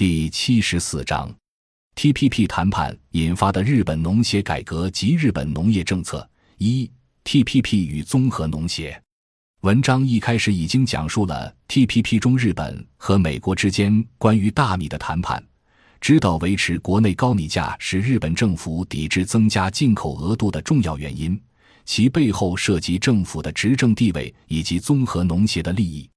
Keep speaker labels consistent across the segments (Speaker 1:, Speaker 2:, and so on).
Speaker 1: 第七十四章，TPP 谈判引发的日本农协改革及日本农业政策。一、TPP 与综合农协。文章一开始已经讲述了 TPP 中日本和美国之间关于大米的谈判，知道维持国内高米价是日本政府抵制增加进口额度的重要原因，其背后涉及政府的执政地位以及综合农协的利益。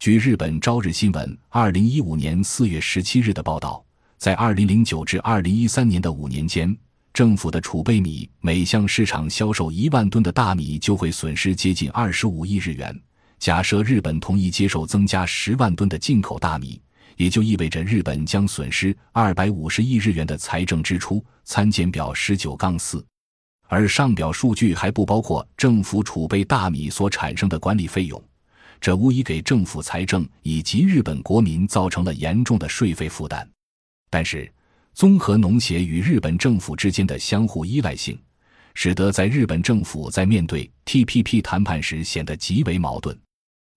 Speaker 1: 据日本朝日新闻二零一五年四月十七日的报道，在二零零九至二零一三年的五年间，政府的储备米每向市场销售一万吨的大米就会损失接近二十五亿日元。假设日本同意接受增加十万吨的进口大米，也就意味着日本将损失二百五十亿日元的财政支出。参见表十九杠四。而上表数据还不包括政府储备大米所产生的管理费用。这无疑给政府财政以及日本国民造成了严重的税费负担。但是，综合农协与日本政府之间的相互依赖性，使得在日本政府在面对 TPP 谈判时显得极为矛盾。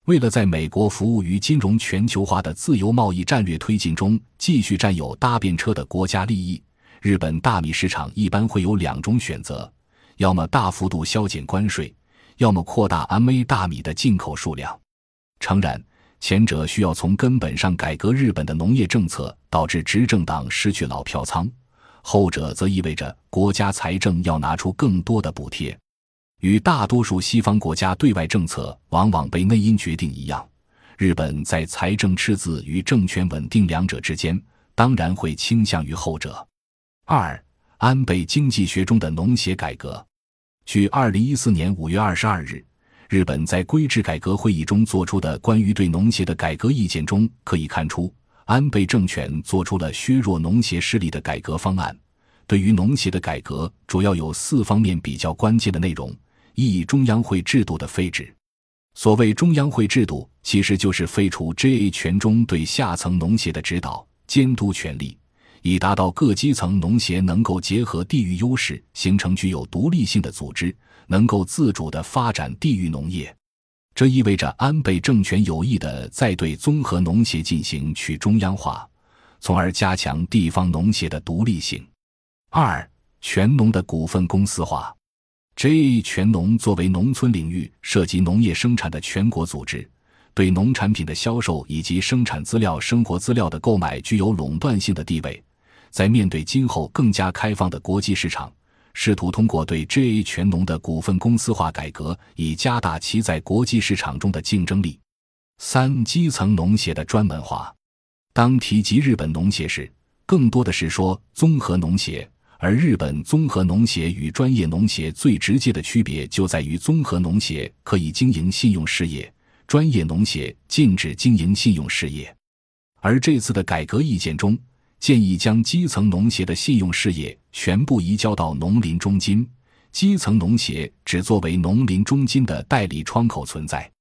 Speaker 1: 为了在美国服务于金融全球化的自由贸易战略推进中继续占有搭便车的国家利益，日本大米市场一般会有两种选择：要么大幅度削减关税，要么扩大 MA 大米的进口数量。诚然，前者需要从根本上改革日本的农业政策，导致执政党失去老票仓；后者则意味着国家财政要拿出更多的补贴。与大多数西方国家对外政策往往被内因决定一样，日本在财政赤字与政权稳定两者之间，当然会倾向于后者。二、安倍经济学中的农协改革。据二零一四年五月二十二日。日本在规制改革会议中做出的关于对农协的改革意见中，可以看出，安倍政权做出了削弱农协势力的改革方案。对于农协的改革，主要有四方面比较关键的内容：一、中央会制度的废止。所谓中央会制度，其实就是废除 JA 权中对下层农协的指导监督权力，以达到各基层农协能够结合地域优势，形成具有独立性的组织。能够自主的发展地域农业，这意味着安倍政权有意的在对综合农协进行去中央化，从而加强地方农协的独立性。二、全农的股份公司化。J 全农作为农村领域涉及农业生产的全国组织，对农产品的销售以及生产资料、生活资料的购买具有垄断性的地位。在面对今后更加开放的国际市场。试图通过对 JA 全农的股份公司化改革，以加大其在国际市场中的竞争力。三、基层农协的专门化。当提及日本农协时，更多的是说综合农协，而日本综合农协与专业农协最直接的区别就在于，综合农协可以经营信用事业，专业农协禁止经营信用事业。而这次的改革意见中，建议将基层农协的信用事业全部移交到农林中金，基层农协只作为农林中金的代理窗口存在。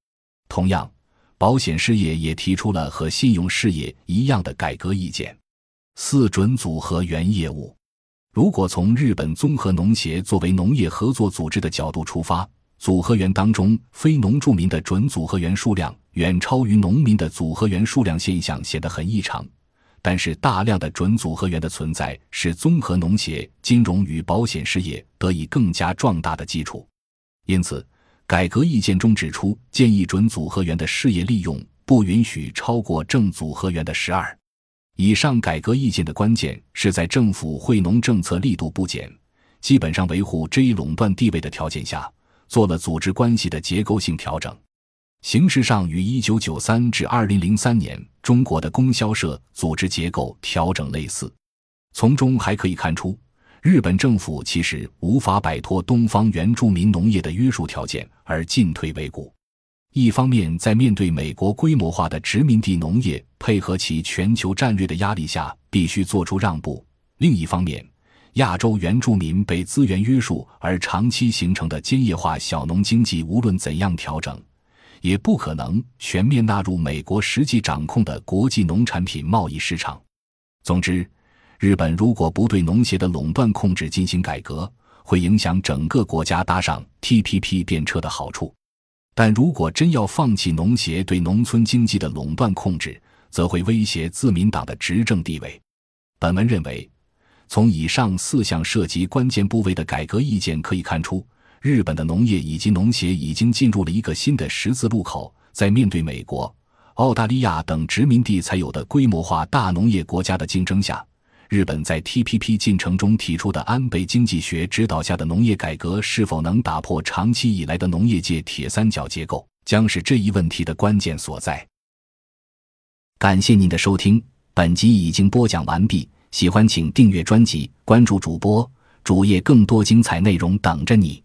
Speaker 1: 同样，保险事业也提出了和信用事业一样的改革意见。四准组合园业务，如果从日本综合农协作为农业合作组织的角度出发，组合园当中非农住民的准组合员数量远超于农民的组合员数量现象显得很异常。但是，大量的准组合员的存在，使综合农协、金融与保险事业得以更加壮大的基础。因此，改革意见中指出，建议准组合员的事业利用不允许超过正组合员的十二。以上改革意见的关键是在政府惠农政策力度不减，基本上维护这一垄断地位的条件下，做了组织关系的结构性调整。形式上与一九九三至二零零三年中国的供销社组织结构调整类似，从中还可以看出，日本政府其实无法摆脱东方原住民农业的约束条件而进退维谷。一方面，在面对美国规模化的殖民地农业配合其全球战略的压力下，必须做出让步；另一方面，亚洲原住民被资源约束而长期形成的兼业化小农经济，无论怎样调整。也不可能全面纳入美国实际掌控的国际农产品贸易市场。总之，日本如果不对农协的垄断控制进行改革，会影响整个国家搭上 TPP 便车的好处；但如果真要放弃农协对农村经济的垄断控制，则会威胁自民党的执政地位。本文认为，从以上四项涉及关键部位的改革意见可以看出，日本的农业以及农协已经进入了一个新的十字路口。在面对美国、澳大利亚等殖民地才有的规模化大农业国家的竞争下，日本在 TPP 进程中提出的安倍经济学指导下的农业改革，是否能打破长期以来的农业界铁三角结构，将是这一问题的关键所在。感谢您的收听，本集已经播讲完毕。喜欢请订阅专辑，关注主播主页，更多精彩内容等着你。